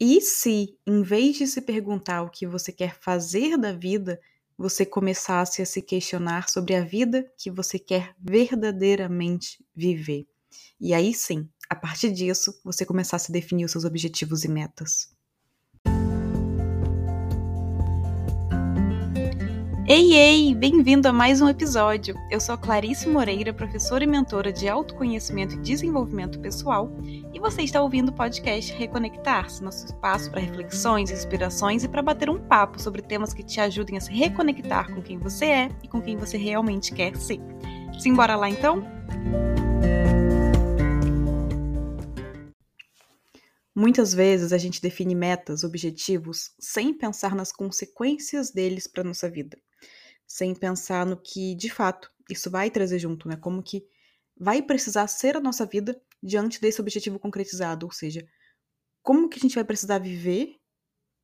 E se, em vez de se perguntar o que você quer fazer da vida, você começasse a se questionar sobre a vida que você quer verdadeiramente viver? E aí sim, a partir disso, você começasse a definir os seus objetivos e metas. Ei, ei! Bem-vindo a mais um episódio. Eu sou Clarice Moreira, professora e mentora de autoconhecimento e desenvolvimento pessoal, e você está ouvindo o podcast Reconectar-se, nosso espaço para reflexões, inspirações e para bater um papo sobre temas que te ajudem a se reconectar com quem você é e com quem você realmente quer ser. Simbora lá então? Muitas vezes a gente define metas, objetivos, sem pensar nas consequências deles para nossa vida sem pensar no que, de fato, isso vai trazer junto, né? Como que vai precisar ser a nossa vida diante desse objetivo concretizado, ou seja, como que a gente vai precisar viver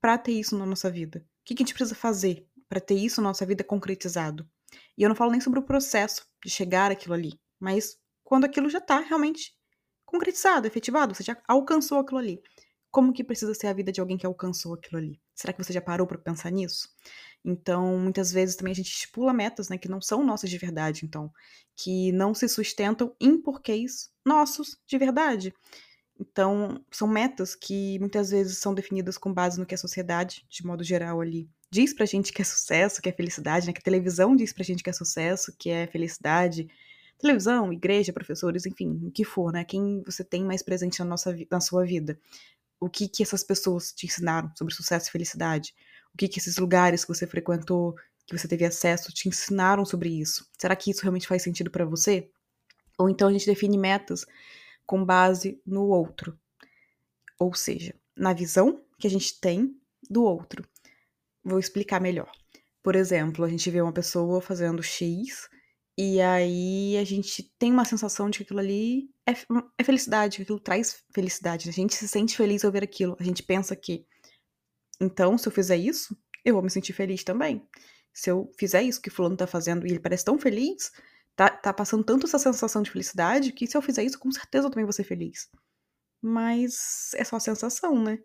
para ter isso na nossa vida? O que, que a gente precisa fazer para ter isso na nossa vida concretizado? E eu não falo nem sobre o processo de chegar aquilo ali, mas quando aquilo já está realmente concretizado, efetivado, você já alcançou aquilo ali. Como que precisa ser a vida de alguém que alcançou aquilo ali? Será que você já parou para pensar nisso? Então, muitas vezes também a gente estipula metas, né, que não são nossas de verdade, então, que não se sustentam em porquês nossos de verdade. Então, são metas que muitas vezes são definidas com base no que a sociedade, de modo geral ali, diz pra gente que é sucesso, que é felicidade, né, que a televisão diz pra gente que é sucesso, que é felicidade, televisão, igreja, professores, enfim, o que for, né, quem você tem mais presente na, nossa, na sua vida. O que que essas pessoas te ensinaram sobre sucesso e felicidade? O que, que esses lugares que você frequentou, que você teve acesso, te ensinaram sobre isso? Será que isso realmente faz sentido para você? Ou então a gente define metas com base no outro. Ou seja, na visão que a gente tem do outro. Vou explicar melhor. Por exemplo, a gente vê uma pessoa fazendo X e aí a gente tem uma sensação de que aquilo ali é, é felicidade, que aquilo traz felicidade. A gente se sente feliz ao ver aquilo. A gente pensa que então, se eu fizer isso, eu vou me sentir feliz também. Se eu fizer isso que fulano tá fazendo e ele parece tão feliz, tá, tá passando tanto essa sensação de felicidade, que se eu fizer isso, com certeza eu também vou ser feliz. Mas é só sensação, né?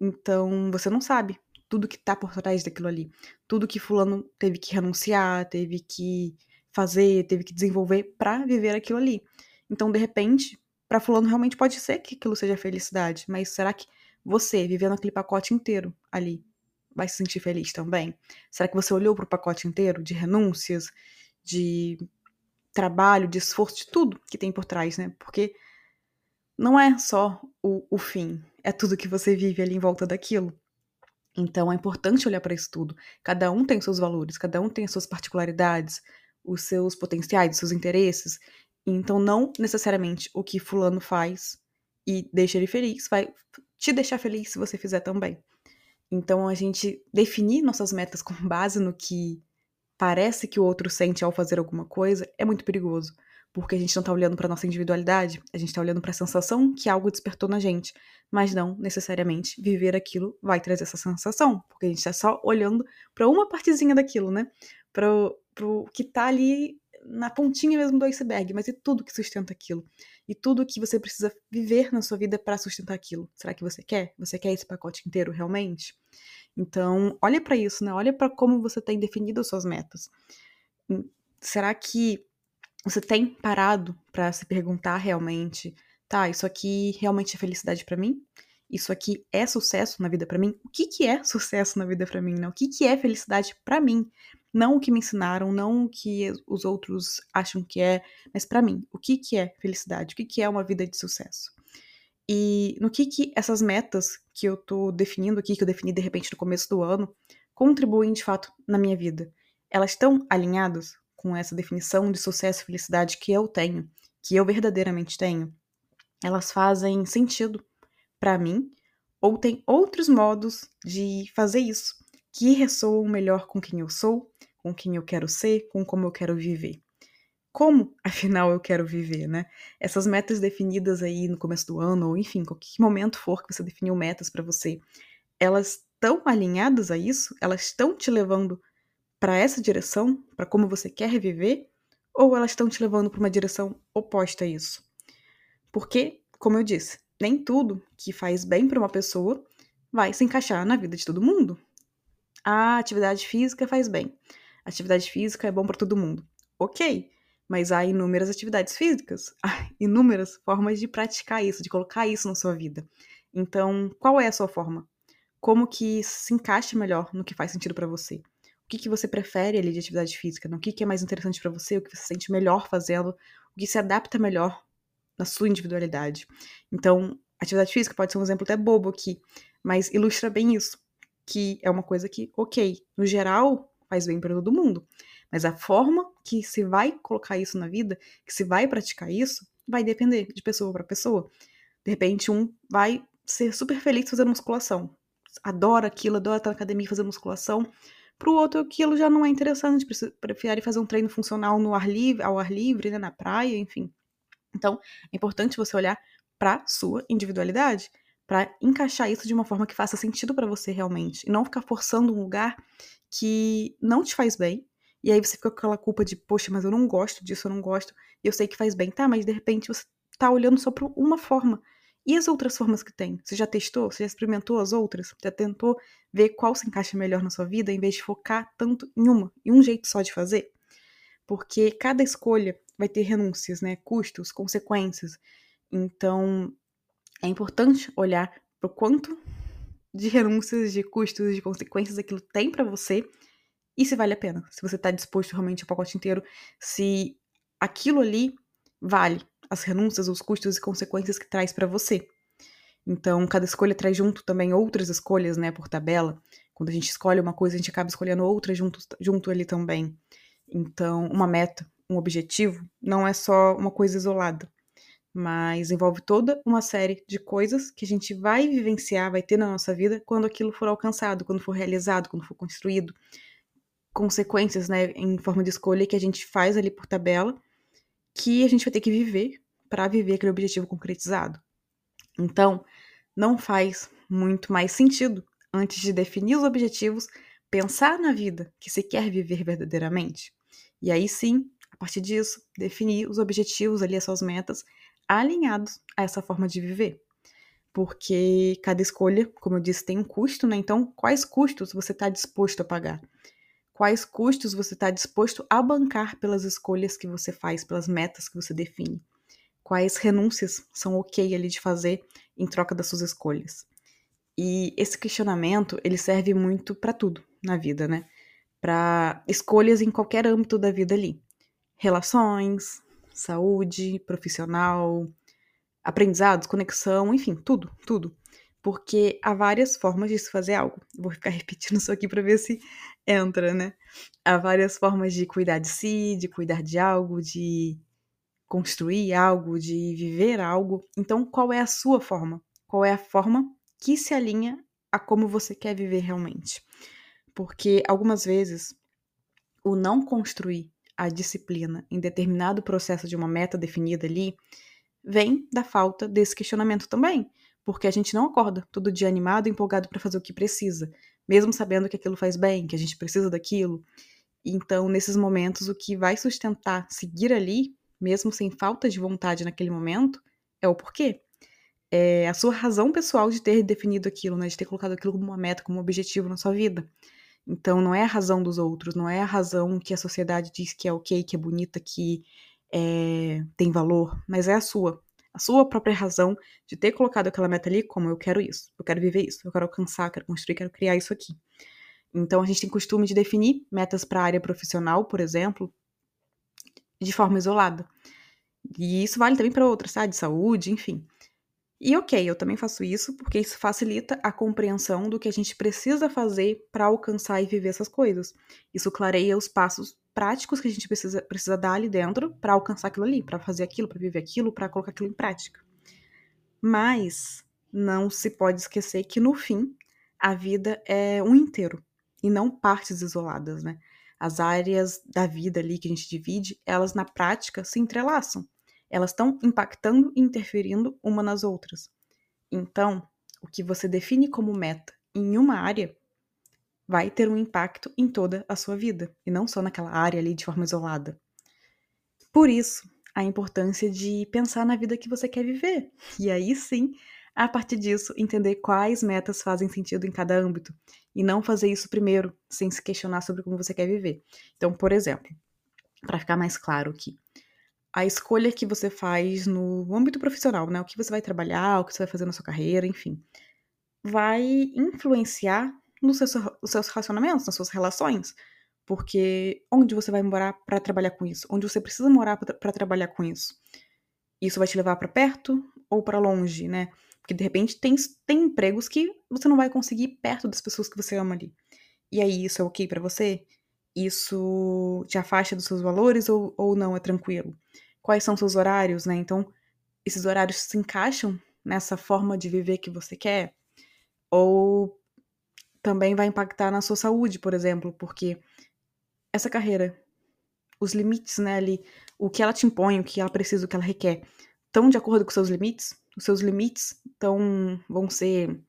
Então, você não sabe tudo que tá por trás daquilo ali. Tudo que fulano teve que renunciar, teve que fazer, teve que desenvolver para viver aquilo ali. Então, de repente, para fulano realmente pode ser que aquilo seja felicidade, mas será que você, vivendo aquele pacote inteiro ali, vai se sentir feliz também? Será que você olhou para o pacote inteiro de renúncias, de trabalho, de esforço, de tudo que tem por trás, né? Porque não é só o, o fim, é tudo que você vive ali em volta daquilo. Então é importante olhar para isso tudo. Cada um tem seus valores, cada um tem as suas particularidades, os seus potenciais, os seus interesses. Então não necessariamente o que fulano faz e deixa ele feliz vai te deixar feliz se você fizer também. Então, a gente definir nossas metas com base no que parece que o outro sente ao fazer alguma coisa é muito perigoso, porque a gente não tá olhando para nossa individualidade, a gente tá olhando para a sensação que algo despertou na gente, mas não necessariamente viver aquilo vai trazer essa sensação, porque a gente tá só olhando para uma partezinha daquilo, né? Para o que tá ali na pontinha mesmo do iceberg, mas e tudo que sustenta aquilo? E tudo que você precisa viver na sua vida para sustentar aquilo? Será que você quer? Você quer esse pacote inteiro realmente? Então, olha para isso, né? Olha para como você tem definido as suas metas. Hum, será que você tem parado para se perguntar realmente, tá, isso aqui realmente é felicidade para mim? Isso aqui é sucesso na vida para mim? O que que é sucesso na vida para mim, né? O que que é felicidade para mim? Não o que me ensinaram, não o que os outros acham que é, mas para mim, o que, que é felicidade? O que, que é uma vida de sucesso? E no que, que essas metas que eu tô definindo aqui, que eu defini de repente no começo do ano, contribuem de fato na minha vida? Elas estão alinhadas com essa definição de sucesso e felicidade que eu tenho, que eu verdadeiramente tenho? Elas fazem sentido para mim? Ou tem outros modos de fazer isso que ressoam melhor com quem eu sou, com quem eu quero ser, com como eu quero viver. Como, afinal, eu quero viver, né? Essas metas definidas aí no começo do ano, ou enfim, qualquer momento for que você definiu metas para você, elas estão alinhadas a isso? Elas estão te levando para essa direção, para como você quer viver, ou elas estão te levando para uma direção oposta a isso? Porque, como eu disse, nem tudo que faz bem para uma pessoa vai se encaixar na vida de todo mundo. A atividade física faz bem. Atividade física é bom para todo mundo. Ok, mas há inúmeras atividades físicas, há inúmeras formas de praticar isso, de colocar isso na sua vida. Então, qual é a sua forma? Como que se encaixa melhor no que faz sentido para você? O que, que você prefere ali de atividade física? No que, que é mais interessante para você? O que você se sente melhor fazendo? O que se adapta melhor na sua individualidade? Então, atividade física pode ser um exemplo até bobo aqui, mas ilustra bem isso, que é uma coisa que, ok, no geral faz bem para todo mundo, mas a forma que se vai colocar isso na vida, que se vai praticar isso, vai depender de pessoa para pessoa. De repente, um vai ser super feliz fazendo musculação, adora aquilo, adora estar na academia fazer musculação. Para o outro, aquilo já não é interessante, prefere fazer um treino funcional no ar livre, ao ar livre, né, na praia, enfim. Então, é importante você olhar para sua individualidade, para encaixar isso de uma forma que faça sentido para você realmente, e não ficar forçando um lugar que não te faz bem. E aí você fica com aquela culpa de, poxa, mas eu não gosto disso, eu não gosto, e eu sei que faz bem, tá? Mas de repente você tá olhando só para uma forma. E as outras formas que tem? Você já testou? Você já experimentou as outras? Já tentou ver qual se encaixa melhor na sua vida, em vez de focar tanto em uma, e um jeito só de fazer? Porque cada escolha vai ter renúncias, né? Custos, consequências. Então, é importante olhar para o quanto de renúncias, de custos, de consequências aquilo tem para você e se vale a pena. Se você está disposto realmente ao pacote inteiro, se aquilo ali vale as renúncias, os custos e consequências que traz para você. Então, cada escolha traz junto também outras escolhas, né, por tabela. Quando a gente escolhe uma coisa, a gente acaba escolhendo outra junto, junto ali também. Então, uma meta, um objetivo, não é só uma coisa isolada, mas envolve toda uma série de coisas que a gente vai vivenciar, vai ter na nossa vida quando aquilo for alcançado, quando for realizado, quando for construído. Consequências, né, em forma de escolha que a gente faz ali por tabela, que a gente vai ter que viver para viver aquele objetivo concretizado. Então, não faz muito mais sentido, antes de definir os objetivos, pensar na vida que se quer viver verdadeiramente. E aí sim, a partir disso, definir os objetivos ali, as suas metas, alinhados a essa forma de viver. Porque cada escolha, como eu disse, tem um custo, né? Então, quais custos você está disposto a pagar? Quais custos você está disposto a bancar pelas escolhas que você faz, pelas metas que você define? quais renúncias são ok ali de fazer em troca das suas escolhas. E esse questionamento, ele serve muito para tudo na vida, né? Para escolhas em qualquer âmbito da vida ali. Relações, saúde, profissional, aprendizados, conexão, enfim, tudo, tudo. Porque há várias formas de se fazer algo. Vou ficar repetindo isso aqui para ver se entra, né? Há várias formas de cuidar de si, de cuidar de algo, de construir algo, de viver algo. Então, qual é a sua forma? Qual é a forma que se alinha a como você quer viver realmente? Porque algumas vezes o não construir a disciplina em determinado processo de uma meta definida ali vem da falta desse questionamento também, porque a gente não acorda todo dia animado, empolgado para fazer o que precisa, mesmo sabendo que aquilo faz bem, que a gente precisa daquilo. Então, nesses momentos, o que vai sustentar seguir ali mesmo sem falta de vontade naquele momento, é o porquê. É a sua razão pessoal de ter definido aquilo, né? De ter colocado aquilo como uma meta, como um objetivo na sua vida. Então, não é a razão dos outros, não é a razão que a sociedade diz que é ok, que é bonita, que é, tem valor, mas é a sua. A sua própria razão de ter colocado aquela meta ali como eu quero isso, eu quero viver isso, eu quero alcançar, quero construir, quero criar isso aqui. Então, a gente tem costume de definir metas para a área profissional, por exemplo, de forma isolada. E isso vale também para outras, tá? De saúde, enfim. E ok, eu também faço isso porque isso facilita a compreensão do que a gente precisa fazer para alcançar e viver essas coisas. Isso clareia os passos práticos que a gente precisa, precisa dar ali dentro para alcançar aquilo ali, para fazer aquilo, para viver aquilo, para colocar aquilo em prática. Mas não se pode esquecer que no fim a vida é um inteiro e não partes isoladas, né? As áreas da vida ali que a gente divide, elas na prática se entrelaçam. Elas estão impactando e interferindo uma nas outras. Então, o que você define como meta em uma área vai ter um impacto em toda a sua vida, e não só naquela área ali de forma isolada. Por isso, a importância de pensar na vida que você quer viver. E aí sim, A partir disso, entender quais metas fazem sentido em cada âmbito e não fazer isso primeiro, sem se questionar sobre como você quer viver. Então, por exemplo, para ficar mais claro aqui, a escolha que você faz no âmbito profissional, né? O que você vai trabalhar, o que você vai fazer na sua carreira, enfim, vai influenciar nos seus, nos seus relacionamentos, nas suas relações. Porque onde você vai morar para trabalhar com isso? Onde você precisa morar para trabalhar com isso? Isso vai te levar para perto ou para longe, né? Porque de repente tem, tem empregos que você não vai conseguir perto das pessoas que você ama ali. E aí, isso é ok para você? Isso te afasta dos seus valores ou, ou não? É tranquilo? Quais são seus horários, né? Então, esses horários se encaixam nessa forma de viver que você quer? Ou também vai impactar na sua saúde, por exemplo, porque essa carreira, os limites, né, ali, o que ela te impõe, o que ela precisa, o que ela requer, estão de acordo com seus limites? Os seus limites tão, vão ser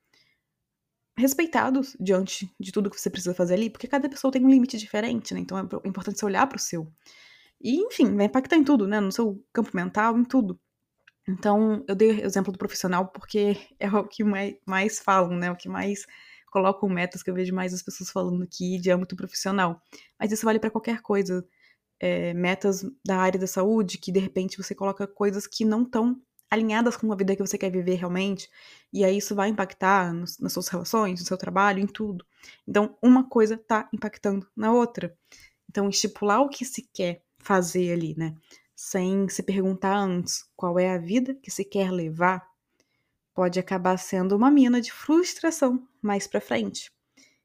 respeitados diante de tudo que você precisa fazer ali, porque cada pessoa tem um limite diferente, né? Então é importante você olhar para o seu. E, enfim, vai impactar em tudo, né? No seu campo mental, em tudo. Então, eu dei o exemplo do profissional porque é o que mais, mais falam, né? O que mais colocam metas que eu vejo mais as pessoas falando aqui de âmbito profissional. Mas isso vale para qualquer coisa. É, metas da área da saúde, que de repente você coloca coisas que não estão alinhadas com a vida que você quer viver realmente, e aí isso vai impactar nos, nas suas relações, no seu trabalho, em tudo. Então, uma coisa tá impactando na outra. Então, estipular o que se quer fazer ali, né? Sem se perguntar antes qual é a vida que se quer levar, pode acabar sendo uma mina de frustração mais para frente.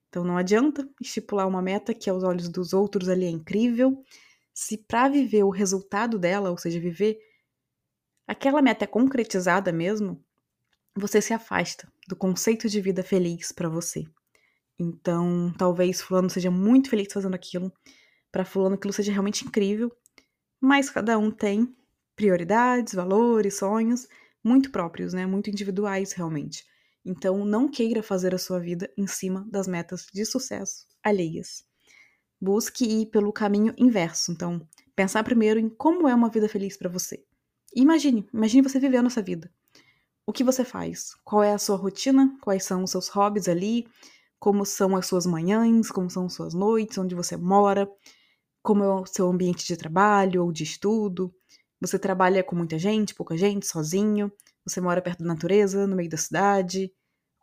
Então não adianta estipular uma meta que aos olhos dos outros ali é incrível, se para viver o resultado dela, ou seja, viver aquela meta é concretizada mesmo, você se afasta do conceito de vida feliz para você. Então, talvez fulano seja muito feliz fazendo aquilo, para fulano aquilo seja realmente incrível, mas cada um tem prioridades, valores, sonhos muito próprios, né? Muito individuais realmente. Então, não queira fazer a sua vida em cima das metas de sucesso alheias. Busque ir pelo caminho inverso. Então, pensar primeiro em como é uma vida feliz para você. Imagine, imagine você vivendo essa vida. O que você faz? Qual é a sua rotina? Quais são os seus hobbies ali? Como são as suas manhãs? Como são as suas noites? Onde você mora? Como é o seu ambiente de trabalho ou de estudo? Você trabalha com muita gente, pouca gente, sozinho? Você mora perto da natureza, no meio da cidade?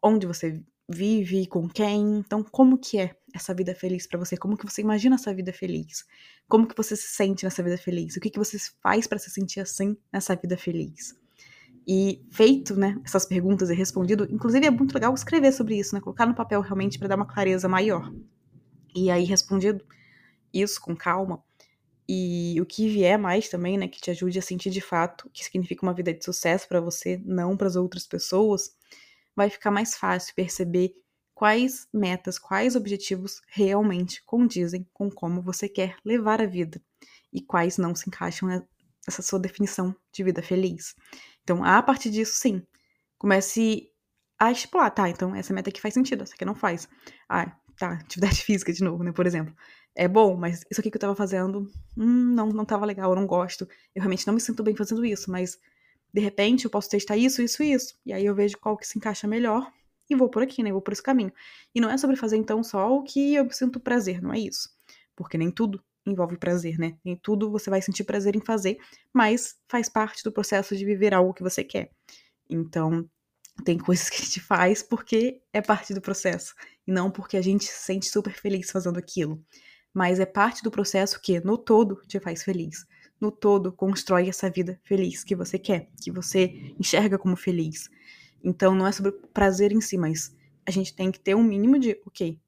Onde você vive, com quem? Então, como que é essa vida feliz para você? Como que você imagina essa vida feliz? Como que você se sente nessa vida feliz? O que que você faz para se sentir assim nessa vida feliz? E feito, né, essas perguntas e respondido, inclusive é muito legal escrever sobre isso, né, colocar no papel realmente para dar uma clareza maior. E aí respondido isso com calma, e o que vier mais também, né, que te ajude a sentir de fato o que significa uma vida de sucesso para você, não para as outras pessoas, vai ficar mais fácil perceber quais metas, quais objetivos realmente condizem com como você quer levar a vida e quais não se encaixam nessa sua definição de vida feliz. Então, a partir disso, sim, comece a estipular, tá? Então, essa meta aqui faz sentido, essa aqui não faz. Ah, tá, atividade física de novo, né, por exemplo é bom, mas isso aqui que eu tava fazendo, hum, não, não tava legal, eu não gosto. Eu realmente não me sinto bem fazendo isso, mas de repente eu posso testar isso, isso e isso. E aí eu vejo qual que se encaixa melhor e vou por aqui, né? Vou por esse caminho. E não é sobre fazer então só o que eu sinto prazer, não é isso. Porque nem tudo envolve prazer, né? Nem tudo você vai sentir prazer em fazer, mas faz parte do processo de viver algo que você quer. Então, tem coisas que a gente faz porque é parte do processo e não porque a gente se sente super feliz fazendo aquilo mas é parte do processo que, no todo, te faz feliz. No todo, constrói essa vida feliz que você quer, que você enxerga como feliz. Então, não é sobre prazer em si, mas a gente tem que ter um mínimo de, ok,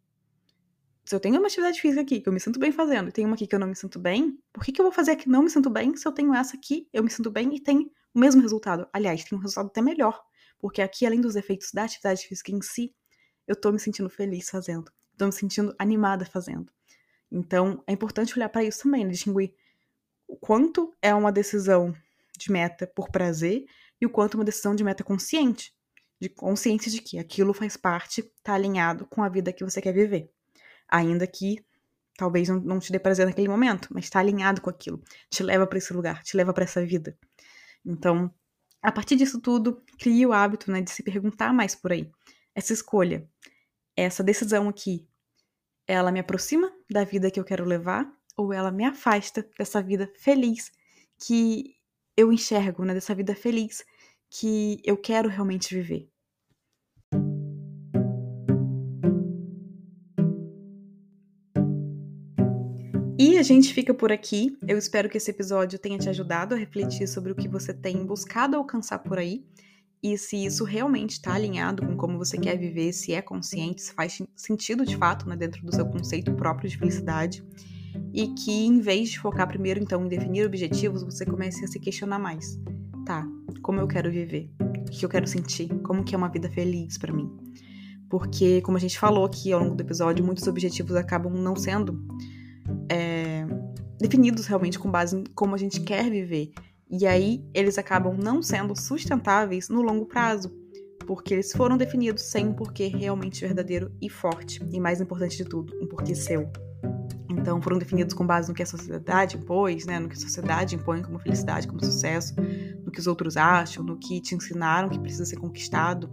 se eu tenho uma atividade física aqui que eu me sinto bem fazendo e tem uma aqui que eu não me sinto bem, por que, que eu vou fazer a que não me sinto bem se eu tenho essa aqui, eu me sinto bem e tem o mesmo resultado? Aliás, tem um resultado até melhor, porque aqui, além dos efeitos da atividade física em si, eu tô me sentindo feliz fazendo, tô me sentindo animada fazendo. Então, é importante olhar para isso também, né? distinguir o quanto é uma decisão de meta por prazer e o quanto é uma decisão de meta consciente, de consciência de que aquilo faz parte, está alinhado com a vida que você quer viver. Ainda que talvez não, não te dê prazer naquele momento, mas está alinhado com aquilo, te leva para esse lugar, te leva para essa vida. Então, A partir disso tudo, crie o hábito né, de se perguntar mais por aí. Essa escolha, essa decisão aqui, ela me aproxima da vida que eu quero levar ou ela me afasta dessa vida feliz que eu enxergo, né, dessa vida feliz que eu quero realmente viver. E a gente fica por aqui. Eu espero que esse episódio tenha te ajudado a refletir sobre o que você tem buscado alcançar por aí e se isso realmente está alinhado com como você quer viver, se é consciente, se faz sentido de fato né, dentro do seu conceito próprio de felicidade. E que em vez de focar primeiro então em definir objetivos, você comece a se questionar mais. Tá, como eu quero viver? O que eu quero sentir? Como que é uma vida feliz para mim? Porque, como a gente falou aqui ao longo do episódio, muitos objetivos acabam não sendo é, definidos realmente com base em como a gente quer viver. E aí eles acabam não sendo sustentáveis no longo prazo, porque eles foram definidos sem um porquê realmente verdadeiro e forte, e mais importante de tudo, um porquê seu. Então foram definidos com base no que a sociedade impôs, né, no que a sociedade impõe como felicidade, como sucesso, no que os outros acham, no que te ensinaram que precisa ser conquistado,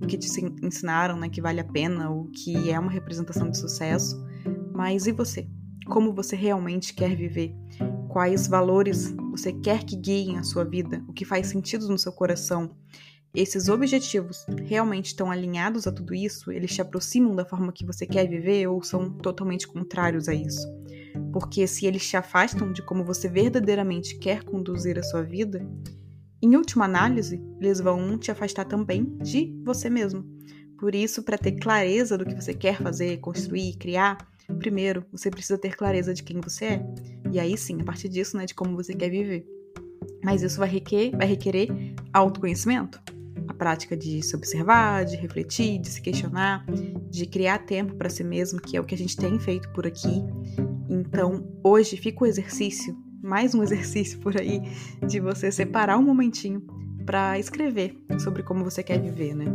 no que te ensinaram né, que vale a pena, o que é uma representação de sucesso. Mas e você? Como você realmente quer viver, quais valores você quer que guiem a sua vida, o que faz sentido no seu coração. Esses objetivos realmente estão alinhados a tudo isso? Eles te aproximam da forma que você quer viver ou são totalmente contrários a isso? Porque se eles te afastam de como você verdadeiramente quer conduzir a sua vida, em última análise, eles vão te afastar também de você mesmo. Por isso, para ter clareza do que você quer fazer, construir, criar, Primeiro, você precisa ter clareza de quem você é. E aí sim, a partir disso, né, de como você quer viver. Mas isso vai requerer, vai requerer autoconhecimento. A prática de se observar, de refletir, de se questionar, de criar tempo para si mesmo, que é o que a gente tem feito por aqui. Então, hoje fica o exercício, mais um exercício por aí, de você separar um momentinho para escrever sobre como você quer viver, né?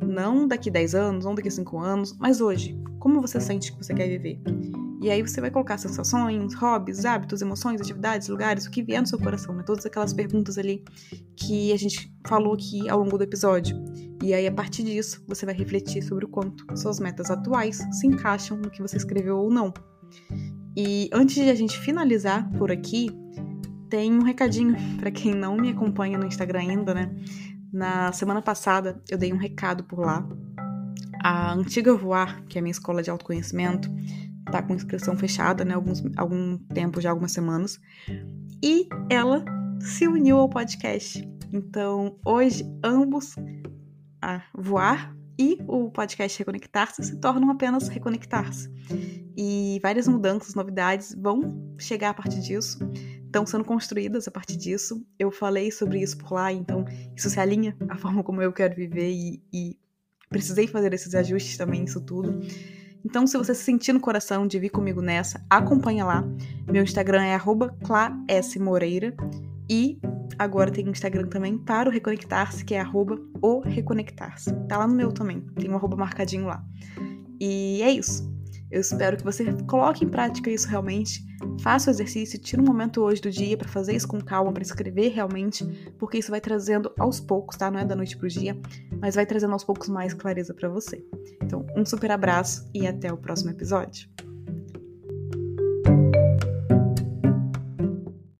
Não daqui 10 anos, não daqui 5 anos, mas hoje. Como você sente que você quer viver? E aí você vai colocar sensações, hobbies, hábitos, emoções, atividades, lugares, o que vier no seu coração, né? Todas aquelas perguntas ali que a gente falou aqui ao longo do episódio. E aí, a partir disso, você vai refletir sobre o quanto suas metas atuais se encaixam no que você escreveu ou não. E antes de a gente finalizar por aqui, tem um recadinho para quem não me acompanha no Instagram ainda, né? Na semana passada eu dei um recado por lá. A antiga Voar, que é a minha escola de autoconhecimento, tá com inscrição fechada, né? Alguns, algum tempo, já algumas semanas. E ela se uniu ao podcast. Então, hoje, ambos, a Voar e o podcast Reconectar-se, se tornam apenas Reconectar-se. E várias mudanças, novidades vão chegar a partir disso estão sendo construídas a partir disso. Eu falei sobre isso por lá, então isso se alinha à forma como eu quero viver e, e precisei fazer esses ajustes também, isso tudo. Então, se você se sentir no coração de vir comigo nessa, acompanha lá. Meu Instagram é @clasmoreira e agora tem Instagram também para o Reconectar-se, que é arroba o Reconectar-se. Tá lá no meu também, tem um arroba marcadinho lá. E é isso. Eu espero que você coloque em prática isso realmente. Faça o exercício, tire um momento hoje do dia para fazer isso com calma, para escrever realmente, porque isso vai trazendo aos poucos, tá? Não é da noite pro dia, mas vai trazendo aos poucos mais clareza para você. Então, um super abraço e até o próximo episódio.